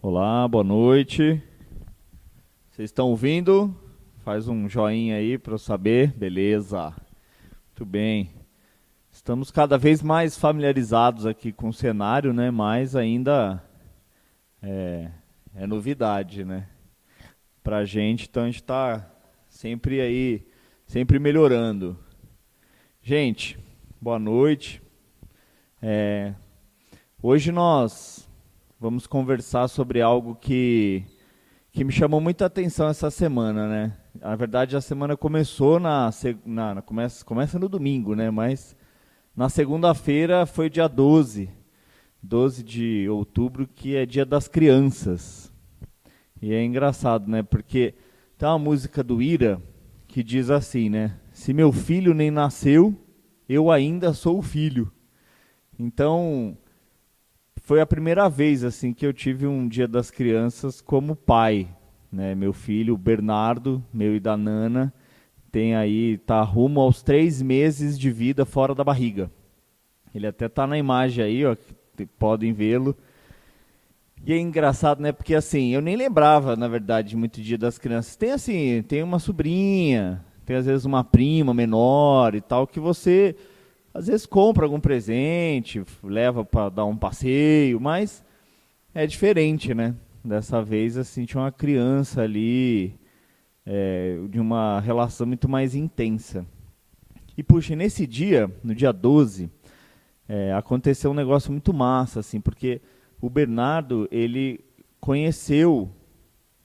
Olá, boa noite. Vocês estão ouvindo? Faz um joinha aí para eu saber. Beleza. Muito bem. Estamos cada vez mais familiarizados aqui com o cenário, né? Mas ainda é, é novidade, né? Pra gente, então a gente está sempre aí, sempre melhorando. Gente, boa noite. É, hoje nós vamos conversar sobre algo que, que me chamou muita atenção essa semana, né? Na verdade, a semana começou na, na, começa, começa no domingo, né? Mas na segunda-feira foi dia 12, 12 de outubro, que é dia das crianças. E é engraçado, né? Porque tem uma música do Ira que diz assim, né? Se meu filho nem nasceu, eu ainda sou filho. Então, foi a primeira vez assim que eu tive um Dia das Crianças como pai, né? Meu filho, Bernardo, meu e da Nana, tem aí tá rumo aos três meses de vida fora da barriga. Ele até tá na imagem aí, ó, podem vê-lo. E é engraçado, né? Porque assim, eu nem lembrava, na verdade, muito Dia das Crianças. Tem assim, tem uma sobrinha, tem às vezes uma prima menor e tal que você às vezes compra algum presente, leva para dar um passeio, mas é diferente, né? Dessa vez, assim, tinha uma criança ali é, de uma relação muito mais intensa. E, puxa, nesse dia, no dia 12, é, aconteceu um negócio muito massa, assim, porque o Bernardo, ele conheceu,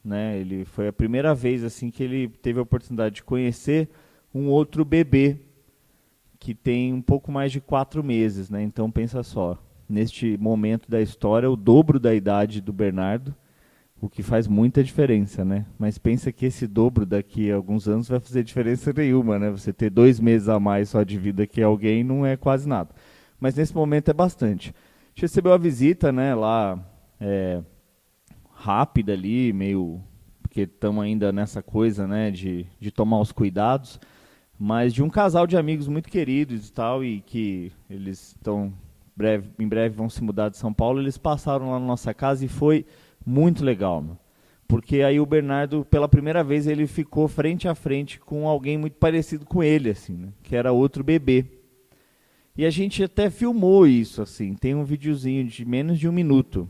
né? Ele foi a primeira vez, assim, que ele teve a oportunidade de conhecer um outro bebê que tem um pouco mais de quatro meses, né? Então pensa só, neste momento da história, o dobro da idade do Bernardo, o que faz muita diferença, né? Mas pensa que esse dobro daqui a alguns anos vai fazer diferença nenhuma, né? Você ter dois meses a mais só de vida que alguém não é quase nada. Mas nesse momento é bastante. A gente recebeu a visita, né? Lá é, rápida ali, meio porque estamos ainda nessa coisa, né? De, de tomar os cuidados mas de um casal de amigos muito queridos e tal, e que eles estão breve, em breve vão se mudar de São Paulo, eles passaram lá na nossa casa e foi muito legal, meu. porque aí o Bernardo, pela primeira vez, ele ficou frente a frente com alguém muito parecido com ele, assim, né? que era outro bebê. E a gente até filmou isso, assim, tem um videozinho de menos de um minuto,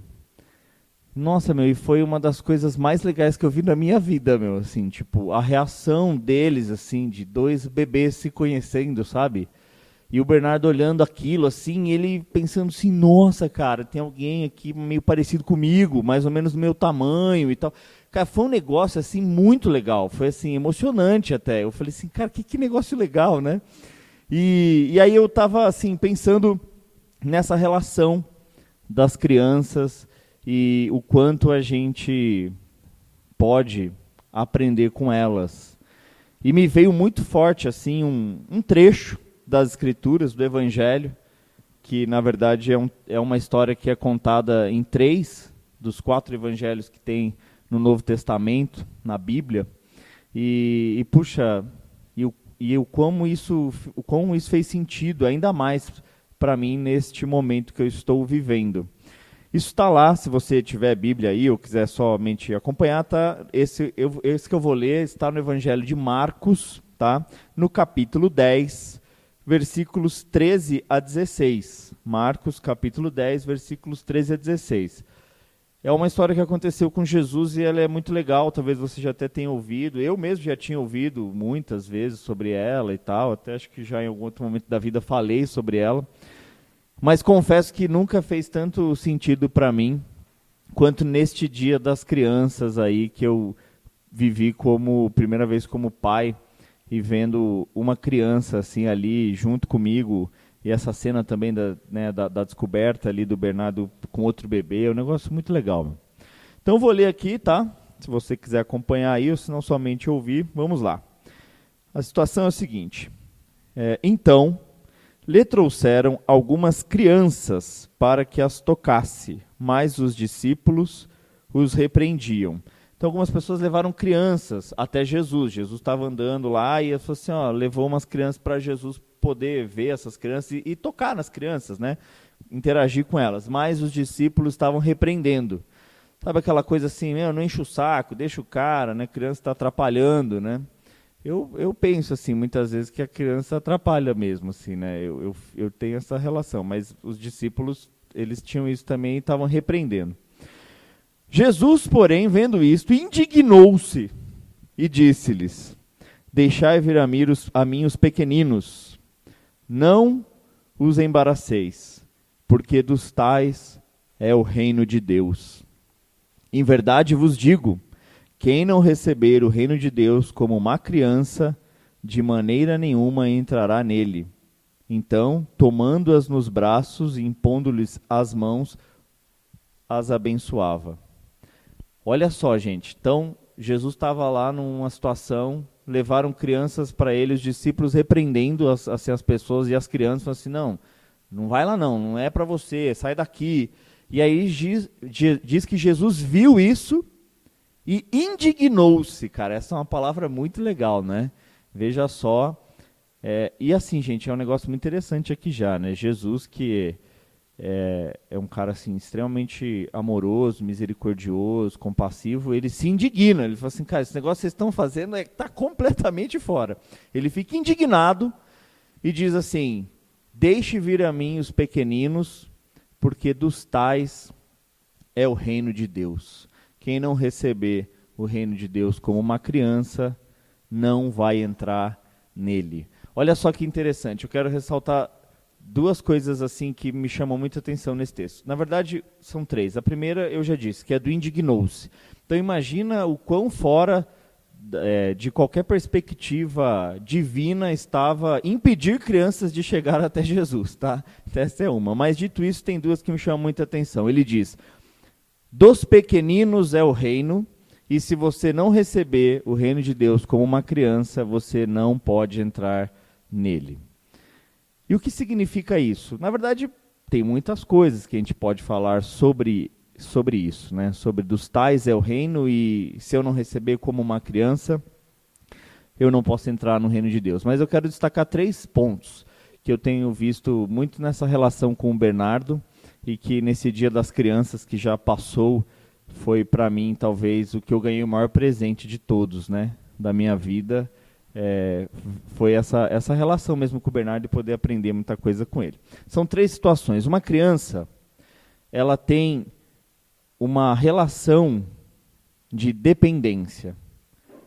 nossa, meu, e foi uma das coisas mais legais que eu vi na minha vida, meu, assim, tipo, a reação deles, assim, de dois bebês se conhecendo, sabe? E o Bernardo olhando aquilo, assim, ele pensando assim, nossa, cara, tem alguém aqui meio parecido comigo, mais ou menos do meu tamanho e tal. Cara, foi um negócio, assim, muito legal, foi, assim, emocionante até. Eu falei assim, cara, que, que negócio legal, né? E, e aí eu tava, assim, pensando nessa relação das crianças e o quanto a gente pode aprender com elas. E me veio muito forte assim um, um trecho das escrituras do Evangelho, que na verdade é, um, é uma história que é contada em três dos quatro evangelhos que tem no Novo Testamento, na Bíblia. E, e puxa, e, e o, como isso, o como isso fez sentido ainda mais para mim neste momento que eu estou vivendo. Isso está lá, se você tiver Bíblia aí ou quiser somente acompanhar, tá? Esse, eu, esse que eu vou ler está no Evangelho de Marcos, tá? No capítulo 10, versículos 13 a 16. Marcos, capítulo 10, versículos 13 a 16. É uma história que aconteceu com Jesus e ela é muito legal, talvez você já até tenha ouvido. Eu mesmo já tinha ouvido muitas vezes sobre ela e tal, até acho que já em algum outro momento da vida falei sobre ela. Mas confesso que nunca fez tanto sentido para mim quanto neste dia das crianças aí que eu vivi como primeira vez como pai e vendo uma criança assim ali junto comigo e essa cena também da, né, da, da, descoberta ali do Bernardo com outro bebê é um negócio muito legal. Então vou ler aqui, tá? Se você quiser acompanhar aí ou se não somente ouvir, vamos lá. A situação é a seguinte: é, então lhe trouxeram algumas crianças para que as tocasse, mas os discípulos os repreendiam. Então algumas pessoas levaram crianças até Jesus. Jesus estava andando lá e falou assim, ó, levou umas crianças para Jesus poder ver essas crianças e, e, tocar nas crianças, né? Interagir com elas. Mas os discípulos estavam repreendendo. Sabe aquela coisa assim, meu, não enche o saco, deixa o cara, né? Criança está atrapalhando, né? Eu, eu penso assim, muitas vezes, que a criança atrapalha mesmo, assim, né? Eu, eu, eu tenho essa relação, mas os discípulos, eles tinham isso também e estavam repreendendo. Jesus, porém, vendo isto, indignou-se e disse-lhes: Deixai vir a mim, os, a mim os pequeninos, não os embaraceis, porque dos tais é o reino de Deus. Em verdade vos digo: quem não receber o reino de Deus como uma criança, de maneira nenhuma entrará nele. Então, tomando-as nos braços e impondo-lhes as mãos, as abençoava. Olha só, gente. Então, Jesus estava lá numa situação, levaram crianças para ele, os discípulos repreendendo as, assim, as pessoas e as crianças, assim, não, não vai lá não, não é para você, sai daqui. E aí diz, diz que Jesus viu isso e indignou-se, cara. Essa é uma palavra muito legal, né? Veja só. É, e assim, gente, é um negócio muito interessante aqui já, né? Jesus que é, é, um cara assim extremamente amoroso, misericordioso, compassivo, ele se indigna. Ele fala assim, cara, esse negócio que vocês estão fazendo é, completamente fora. Ele fica indignado e diz assim: Deixe vir a mim os pequeninos, porque dos tais é o reino de Deus. Quem não receber o reino de Deus como uma criança, não vai entrar nele. Olha só que interessante, eu quero ressaltar duas coisas assim que me chamam muita atenção nesse texto. Na verdade, são três. A primeira eu já disse, que é do indignou-se. Então imagina o quão fora é, de qualquer perspectiva divina estava impedir crianças de chegar até Jesus, tá? Essa é uma. Mas dito isso, tem duas que me chamam muita atenção. Ele diz: dos pequeninos é o reino, e se você não receber o reino de Deus como uma criança, você não pode entrar nele. E o que significa isso? Na verdade, tem muitas coisas que a gente pode falar sobre sobre isso, né? Sobre dos tais é o reino e se eu não receber como uma criança, eu não posso entrar no reino de Deus. Mas eu quero destacar três pontos que eu tenho visto muito nessa relação com o Bernardo e que nesse Dia das Crianças que já passou foi para mim talvez o que eu ganhei o maior presente de todos, né? Da minha vida é, foi essa essa relação mesmo com o Bernardo e poder aprender muita coisa com ele. São três situações. Uma criança ela tem uma relação de dependência.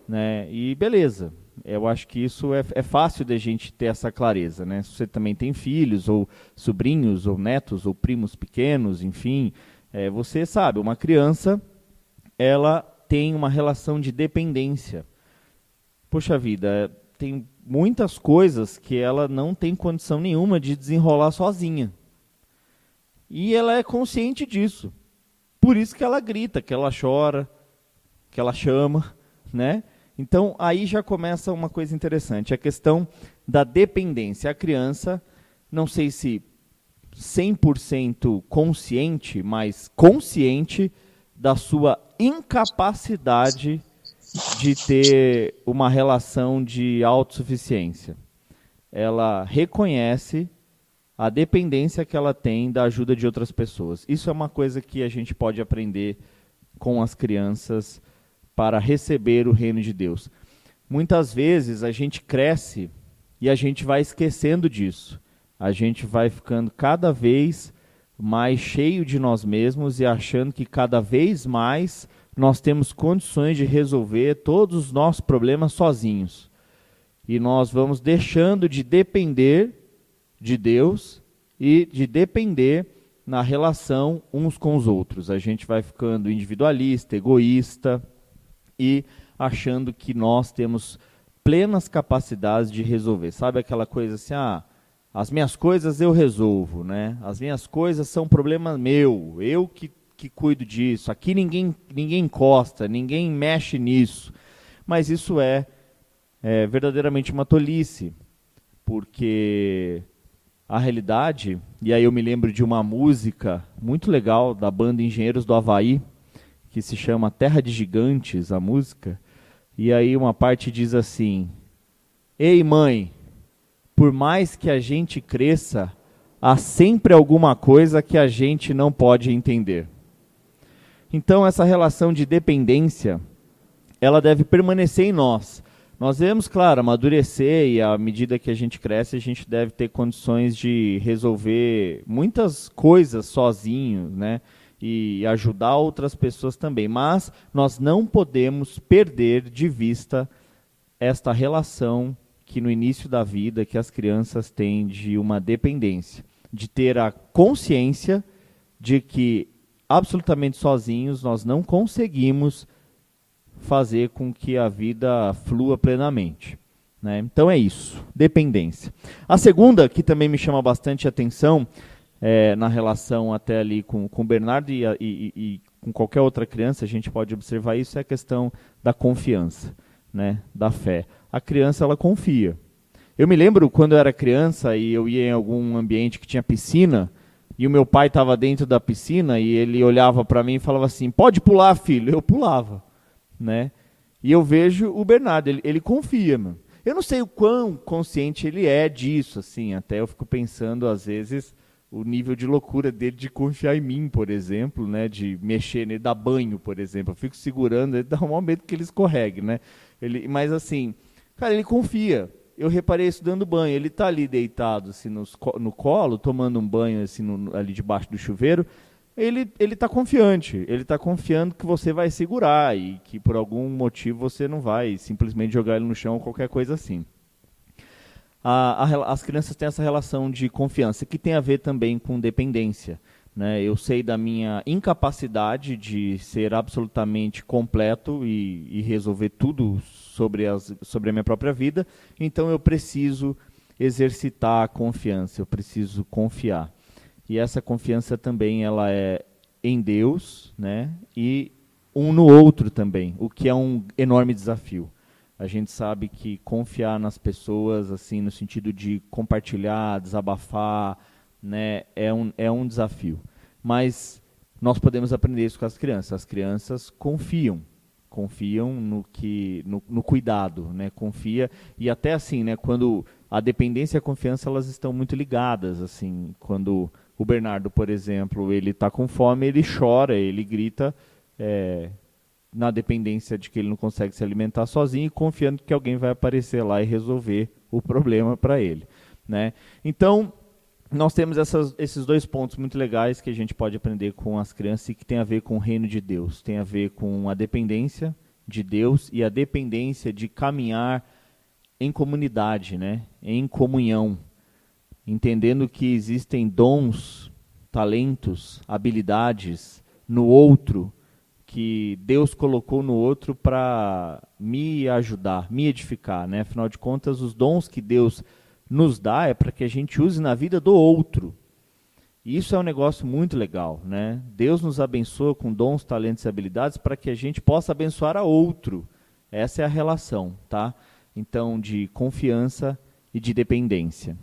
Né? E beleza, eu acho que isso é, é fácil da gente ter essa clareza. Né? Se você também tem filhos, ou sobrinhos, ou netos, ou primos pequenos, enfim, é, você sabe, uma criança ela tem uma relação de dependência. Poxa vida, tem muitas coisas que ela não tem condição nenhuma de desenrolar sozinha. E ela é consciente disso. Por isso que ela grita, que ela chora, que ela chama, né? Então aí já começa uma coisa interessante, a questão da dependência. A criança, não sei se 100% consciente, mas consciente da sua incapacidade de ter uma relação de autossuficiência. Ela reconhece a dependência que ela tem da ajuda de outras pessoas. Isso é uma coisa que a gente pode aprender com as crianças para receber o reino de Deus. Muitas vezes a gente cresce e a gente vai esquecendo disso. A gente vai ficando cada vez mais cheio de nós mesmos e achando que cada vez mais nós temos condições de resolver todos os nossos problemas sozinhos. E nós vamos deixando de depender de Deus e de depender na relação uns com os outros. A gente vai ficando individualista, egoísta e achando que nós temos plenas capacidades de resolver. Sabe aquela coisa assim, ah, as minhas coisas eu resolvo, né? As minhas coisas são problema meu, eu que, que cuido disso. Aqui ninguém, ninguém encosta, ninguém mexe nisso. Mas isso é, é verdadeiramente uma tolice, porque a realidade, e aí eu me lembro de uma música muito legal da banda Engenheiros do Havaí, que se chama Terra de Gigantes, a música, e aí uma parte diz assim: Ei mãe, por mais que a gente cresça, há sempre alguma coisa que a gente não pode entender. Então essa relação de dependência, ela deve permanecer em nós. Nós devemos, claro, amadurecer e à medida que a gente cresce, a gente deve ter condições de resolver muitas coisas sozinho, né? E ajudar outras pessoas também. Mas nós não podemos perder de vista esta relação que no início da vida que as crianças têm de uma dependência, de ter a consciência de que absolutamente sozinhos nós não conseguimos fazer com que a vida flua plenamente. Né? Então é isso, dependência. A segunda, que também me chama bastante atenção, é, na relação até ali com, com o Bernardo e, e, e, com qualquer outra criança, a gente pode observar isso, é a questão da confiança, né? da fé. A criança, ela confia. Eu me lembro quando eu era criança e eu ia em algum ambiente que tinha piscina, e o meu pai estava dentro da piscina e ele olhava para mim e falava assim: "Pode pular, filho". Eu pulava né? E eu vejo o Bernardo, ele, ele confia, mano. Eu não sei o quão consciente ele é disso, assim, até eu fico pensando, às vezes, o nível de loucura dele de confiar em mim, por exemplo, né? De mexer nele, dar banho, por exemplo. Eu fico segurando, ele dá um momento que ele escorregue, né? Ele, mas assim, cara, ele confia. Eu reparei isso dando banho. Ele está ali deitado assim, no, no colo, tomando um banho assim, no, ali debaixo do chuveiro ele ele está confiante, ele está confiando que você vai segurar e que por algum motivo você não vai simplesmente jogar ele no chão ou qualquer coisa assim. A, a, as crianças têm essa relação de confiança que tem a ver também com dependência. Né? Eu sei da minha incapacidade de ser absolutamente completo e, e resolver tudo sobre, as, sobre a minha própria vida, então eu preciso exercitar a confiança, eu preciso confiar. E essa confiança também ela é em Deus, né? E um no outro também, o que é um enorme desafio. A gente sabe que confiar nas pessoas, assim, no sentido de compartilhar, desabafar, né, é um, é um desafio. Mas nós podemos aprender isso com as crianças. As crianças confiam, confiam no que, no, no cuidado, né, confia e até assim, né, quando a dependência e a confiança elas estão muito ligadas, assim, quando o Bernardo, por exemplo, ele está com fome, ele chora, ele grita é, na dependência de que ele não consegue se alimentar sozinho e confiando que alguém vai aparecer lá e resolver o problema para ele. Né? Então, nós temos essas, esses dois pontos muito legais que a gente pode aprender com as crianças e que tem a ver com o reino de Deus. Tem a ver com a dependência de Deus e a dependência de caminhar em comunidade, né? em comunhão entendendo que existem dons, talentos, habilidades no outro que Deus colocou no outro para me ajudar, me edificar, né? Afinal de contas, os dons que Deus nos dá é para que a gente use na vida do outro. E isso é um negócio muito legal, né? Deus nos abençoa com dons, talentos e habilidades para que a gente possa abençoar a outro. Essa é a relação, tá? Então, de confiança e de dependência.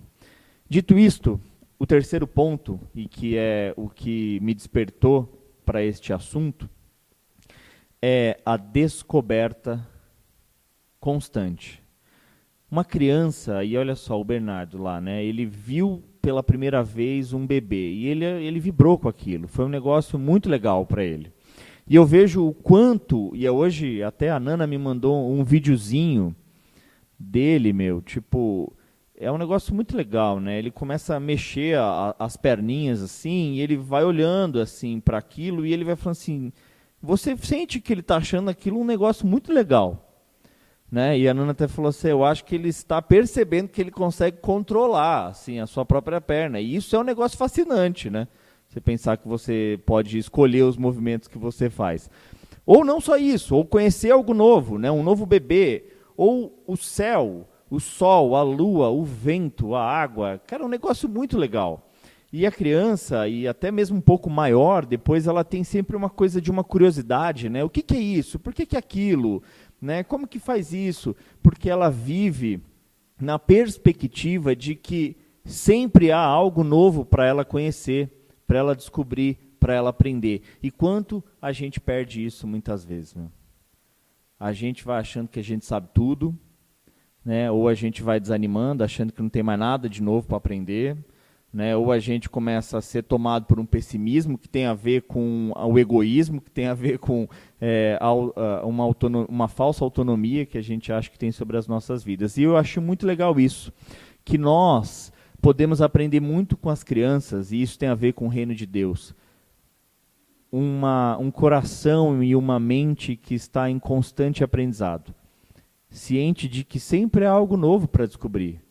Dito isto, o terceiro ponto, e que é o que me despertou para este assunto, é a descoberta constante. Uma criança, e olha só o Bernardo lá, né? Ele viu pela primeira vez um bebê e ele, ele vibrou com aquilo. Foi um negócio muito legal para ele. E eu vejo o quanto, e hoje até a Nana me mandou um videozinho dele, meu, tipo, é um negócio muito legal, né? Ele começa a mexer a, as perninhas assim, e ele vai olhando assim para aquilo e ele vai falando assim: você sente que ele está achando aquilo um negócio muito legal, né? E a Nana até falou assim: eu acho que ele está percebendo que ele consegue controlar assim a sua própria perna. E isso é um negócio fascinante, né? Você pensar que você pode escolher os movimentos que você faz. Ou não só isso, ou conhecer algo novo, né? Um novo bebê, ou o céu o sol, a lua, o vento, a água. Cara, é um negócio muito legal. E a criança, e até mesmo um pouco maior, depois ela tem sempre uma coisa de uma curiosidade, né? O que, que é isso? Por que, que é aquilo? Né? Como que faz isso? Porque ela vive na perspectiva de que sempre há algo novo para ela conhecer, para ela descobrir, para ela aprender. E quanto a gente perde isso muitas vezes, né? A gente vai achando que a gente sabe tudo, né? Ou a gente vai desanimando, achando que não tem mais nada de novo para aprender, né? Ou a gente começa a ser tomado por um pessimismo que tem a ver com o egoísmo, que tem a ver com é, uma, uma falsa autonomia que a gente acha que tem sobre as nossas vidas. E eu acho muito legal isso, que nós podemos aprender muito com as crianças, e isso tem a ver com o reino de Deus. Uma, um coração e uma mente que está em constante aprendizado, ciente de que sempre há algo novo para descobrir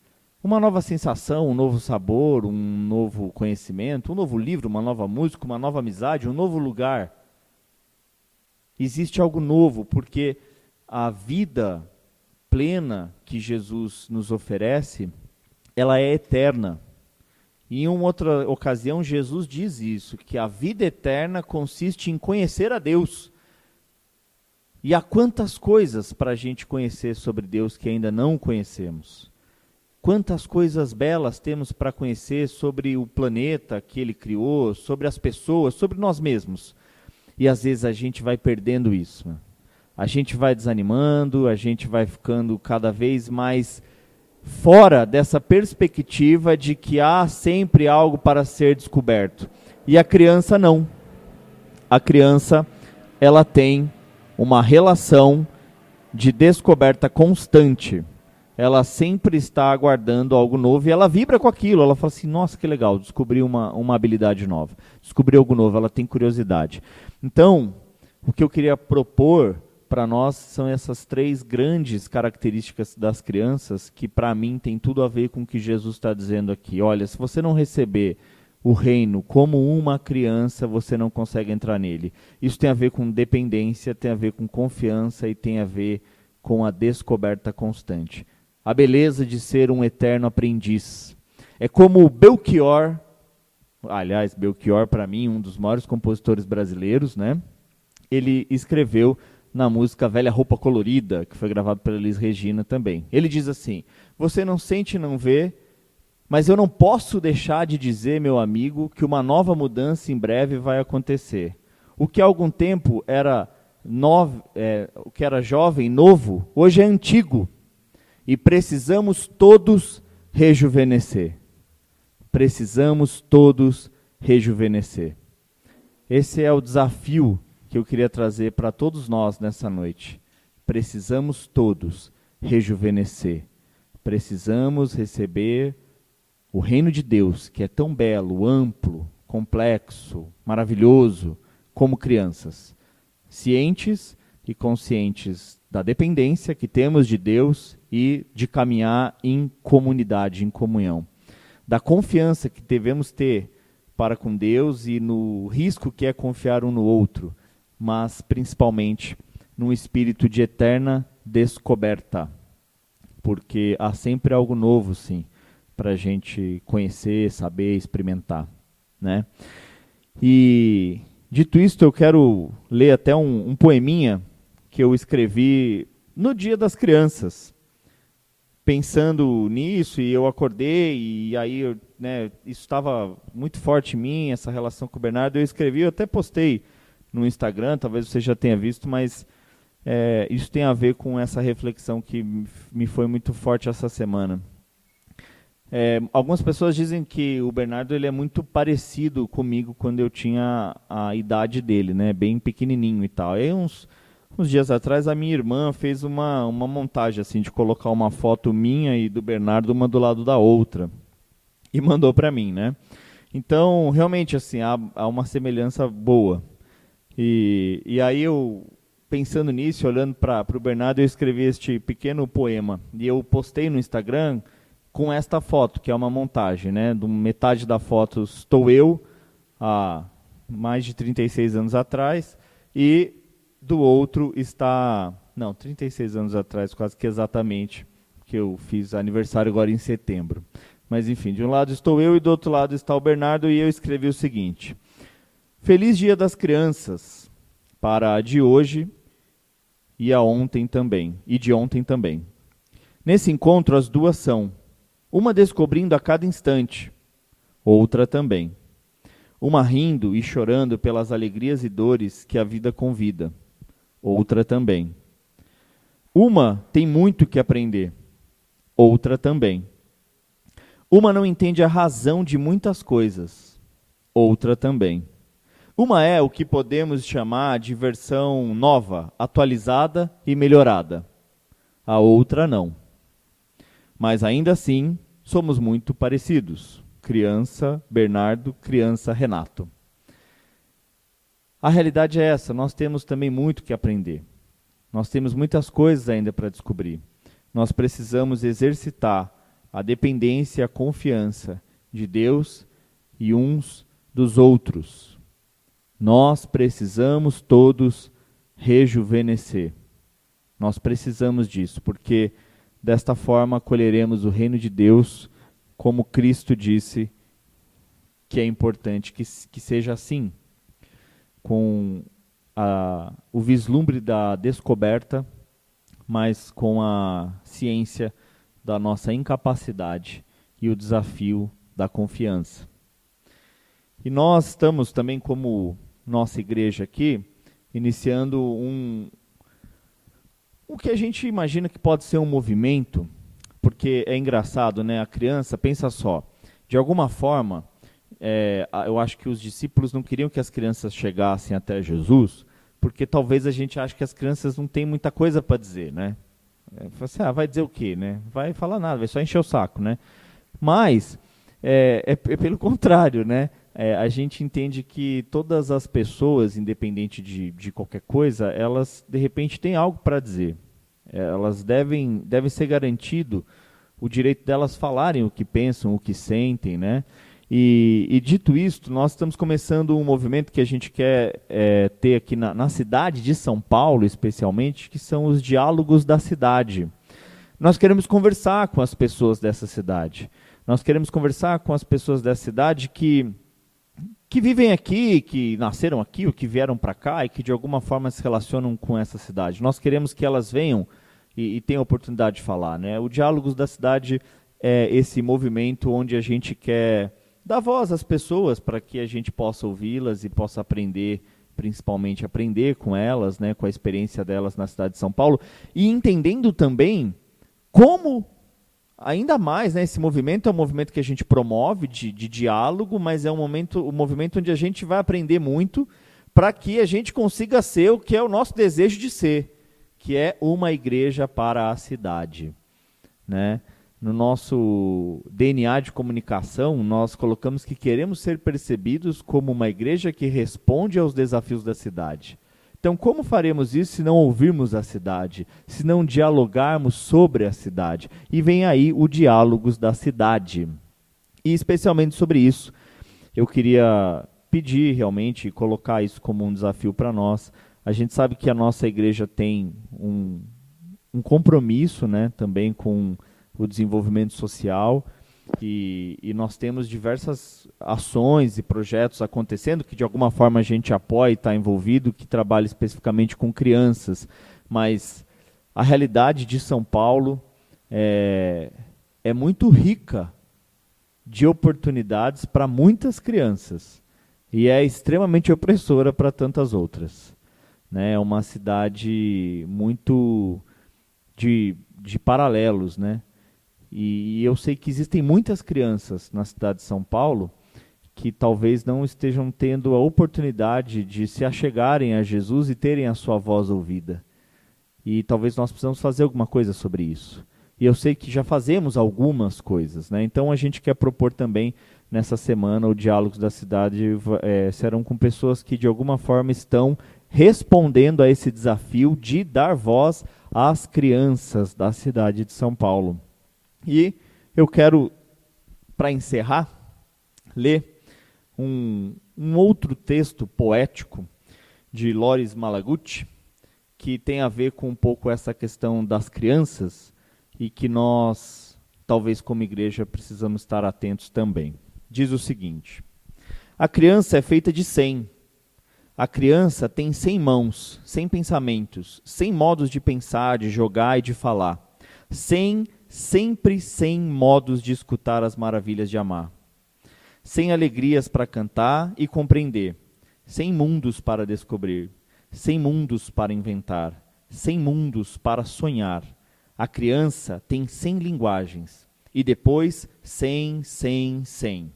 uma nova sensação, um novo sabor, um novo conhecimento, um novo livro, uma nova música, uma nova amizade, um novo lugar. Existe algo novo, porque a vida plena que Jesus nos oferece, ela é eterna. Em uma outra ocasião, Jesus diz isso, que a vida eterna consiste em conhecer a Deus. E há quantas coisas para a gente conhecer sobre Deus que ainda não conhecemos. Quantas coisas belas temos para conhecer sobre o planeta que ele criou, sobre as pessoas, sobre nós mesmos. E às vezes a gente vai perdendo isso. Né? A gente vai desanimando, a gente vai ficando cada vez mais fora dessa perspectiva de que há sempre algo para ser descoberto. E a criança não. A criança, ela tem uma relação de descoberta constante ela sempre está aguardando algo novo e ela vibra com aquilo. Ela fala assim: nossa, que legal, descobri uma, uma habilidade nova, descobri algo novo, ela tem curiosidade. Então, o que eu queria propor para nós são essas três grandes características das crianças que, para mim, tem tudo a ver com o que Jesus está dizendo aqui. Olha, se você não receber o reino como uma criança, você não consegue entrar nele. Isso tem a ver com dependência, tem a ver com confiança e tem a ver com a descoberta constante a beleza de ser um eterno aprendiz. É como Belchior, aliás, Belchior para mim um dos maiores compositores brasileiros, né? Ele escreveu na música Velha Roupa Colorida, que foi gravado pela Elis Regina também. Ele diz assim: Você não sente e não vê, mas eu não posso deixar de dizer, meu amigo, que uma nova mudança em breve vai acontecer. O que há algum tempo era é, o que era jovem, novo, hoje é antigo e precisamos todos rejuvenescer. Precisamos todos rejuvenescer. Esse é o desafio que eu queria trazer para todos nós nessa noite. Precisamos todos rejuvenescer. Precisamos receber o reino de Deus, que é tão belo, amplo, complexo, maravilhoso, como crianças, cientes e conscientes da dependência que temos de Deus e de caminhar em comunidade, em comunhão. Da confiança que devemos ter para com Deus e no risco que é confiar um no outro, mas principalmente num espírito de eterna descoberta, porque há sempre algo novo, sim, para a gente conhecer, saber, experimentar, né? E dito isto, eu quero ler até um, um poeminha que eu escrevi no Dia das Crianças. Pensando nisso, e eu acordei, e aí né, isso estava muito forte em mim, essa relação com o Bernardo. Eu escrevi, eu até postei no Instagram, talvez você já tenha visto, mas é, isso tem a ver com essa reflexão que me foi muito forte essa semana. É, algumas pessoas dizem que o Bernardo ele é muito parecido comigo quando eu tinha a idade dele, né, bem pequenininho e tal. Aí uns Uns dias atrás, a minha irmã fez uma, uma montagem assim de colocar uma foto minha e do Bernardo uma do lado da outra e mandou para mim, né? Então, realmente, assim, há, há uma semelhança boa. E, e aí eu, pensando nisso, olhando para o Bernardo, eu escrevi este pequeno poema. E eu postei no Instagram com esta foto, que é uma montagem, né? Do metade da foto estou eu, há mais de 36 anos atrás, e do outro está, não, 36 anos atrás, quase que exatamente, que eu fiz aniversário agora em setembro. Mas enfim, de um lado estou eu e do outro lado está o Bernardo e eu escrevi o seguinte: Feliz Dia das Crianças para a de hoje e a ontem também, e de ontem também. Nesse encontro as duas são uma descobrindo a cada instante, outra também. Uma rindo e chorando pelas alegrias e dores que a vida convida outra também. Uma tem muito que aprender, outra também. Uma não entende a razão de muitas coisas, outra também. Uma é o que podemos chamar de versão nova, atualizada e melhorada. A outra não. Mas ainda assim, somos muito parecidos. Criança Bernardo, criança Renato. A realidade é essa, nós temos também muito que aprender. Nós temos muitas coisas ainda para descobrir. Nós precisamos exercitar a dependência e a confiança de Deus e uns dos outros. Nós precisamos todos rejuvenescer. Nós precisamos disso, porque desta forma colheremos o reino de Deus, como Cristo disse que é importante que, que seja assim, com a, o vislumbre da descoberta, mas com a ciência da nossa incapacidade e o desafio da confiança. E nós estamos também, como nossa igreja aqui, iniciando um. O que a gente imagina que pode ser um movimento, porque é engraçado, né? A criança, pensa só, de alguma forma, é, eu acho que os discípulos não queriam que as crianças chegassem até Jesus, porque talvez a gente ache que as crianças não têm muita coisa para dizer, né? É, assim, ah, vai dizer o quê, né? Vai falar nada, vai só encher o saco, né? Mas é, é, é pelo contrário, né? É, a gente entende que todas as pessoas, independente de, de qualquer coisa, elas de repente têm algo para dizer. É, elas devem, devem ser garantido o direito delas falarem o que pensam, o que sentem, né? E, e, dito isto, nós estamos começando um movimento que a gente quer é, ter aqui na, na, cidade de São Paulo, especialmente, que são os diálogos da cidade. Nós queremos conversar com as pessoas dessa cidade. Nós queremos conversar com as pessoas dessa cidade que, que vivem aqui, que nasceram aqui, ou que vieram para cá e que de alguma forma se relacionam com essa cidade. Nós queremos que elas venham e, e tenham a oportunidade de falar. Né? O Diálogos da Cidade é esse movimento onde a gente quer dar voz às pessoas para que a gente possa ouvi-las e possa aprender, principalmente aprender com elas, né, com a experiência delas na cidade de São Paulo, e entendendo também como ainda mais, né, esse movimento é um movimento que a gente promove de, de diálogo, mas é um momento, um movimento onde a gente vai aprender muito para que a gente consiga ser o que é o nosso desejo de ser, que é uma igreja para a cidade, né? No nosso DNA de comunicação, nós colocamos que queremos ser percebidos como uma igreja que responde aos desafios da cidade. Então, como faremos isso se não ouvirmos a cidade, se não dialogarmos sobre a cidade? E vem aí o Diálogos da Cidade. E especialmente sobre isso, eu queria pedir realmente, colocar isso como um desafio para nós. A gente sabe que a nossa igreja tem um, um compromisso né, também com o desenvolvimento social. E, e, nós temos diversas ações e projetos acontecendo que de alguma forma a gente apoia e está envolvido, que trabalha especificamente com crianças. Mas a realidade de São Paulo é, é muito rica de oportunidades para muitas crianças e é extremamente opressora para tantas outras. Né? É uma cidade muito de, de paralelos, né? E, eu sei que existem muitas crianças na cidade de São Paulo que talvez não estejam tendo a oportunidade de se achegarem a Jesus e terem a sua voz ouvida. E talvez nós precisamos fazer alguma coisa sobre isso. E eu sei que já fazemos algumas coisas, né? Então a gente quer propor também nessa semana o Diálogos da Cidade é, serão com pessoas que de alguma forma estão respondendo a esse desafio de dar voz às crianças da cidade de São Paulo. E eu quero, para encerrar, ler um, um outro texto poético de Loris Malaguti, que tem a ver com um pouco essa questão das crianças e que nós, talvez como igreja, precisamos estar atentos também. Diz o seguinte: A criança é feita de cem. A criança tem cem mãos, cem pensamentos, cem modos de pensar, de jogar e de falar. Cem sempre sem modos de escutar as maravilhas de amar, sem alegrias para cantar e compreender, sem mundos para descobrir, sem mundos para inventar, sem mundos para sonhar. A criança tem cem linguagens E depois cem, cem, cem.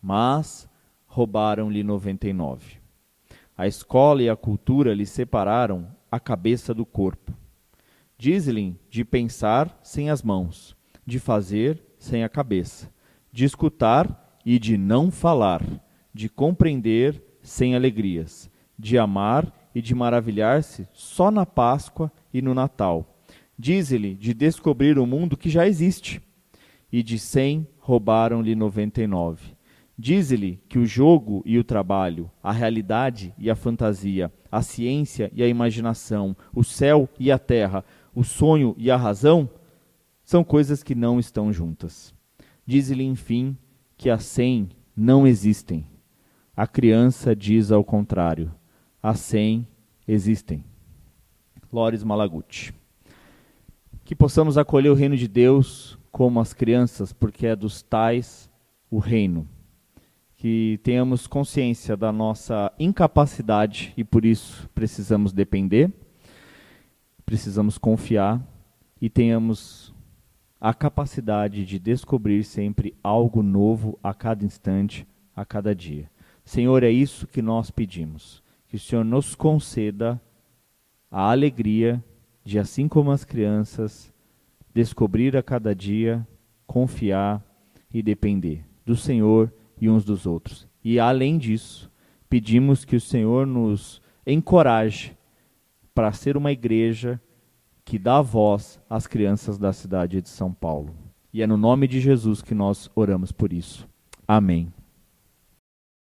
Mas roubaram-lhe noventa e nove. A escola e a cultura lhe separaram a cabeça do corpo. Diz-lhe de pensar sem as mãos, de fazer sem a cabeça, de escutar e de não falar, de compreender sem alegrias, de amar e de maravilhar-se só na Páscoa e no Natal. Diz-lhe de descobrir o mundo que já existe, e de cem roubaram-lhe noventa e nove. Diz-lhe que o jogo e o trabalho, a realidade e a fantasia, a ciência e a imaginação, o céu e a terra, o sonho e a razão são coisas que não estão juntas. Diz-lhe, enfim, que as cem não existem. A criança diz ao contrário: as cem existem. Lores Malaguti. Que possamos acolher o reino de Deus como as crianças, porque é dos tais o reino que tenhamos consciência da nossa incapacidade e por isso precisamos depender, precisamos confiar e tenhamos a capacidade de descobrir sempre algo novo a cada instante, a cada dia. Senhor, é isso que nós pedimos. Que o Senhor nos conceda a alegria de, assim como as crianças, descobrir a cada dia, confiar e depender do Senhor e uns dos outros. E além disso, pedimos que o Senhor nos encoraje para ser uma igreja que dá voz às crianças da cidade de São Paulo. E é no nome de Jesus que nós oramos por isso. Amém.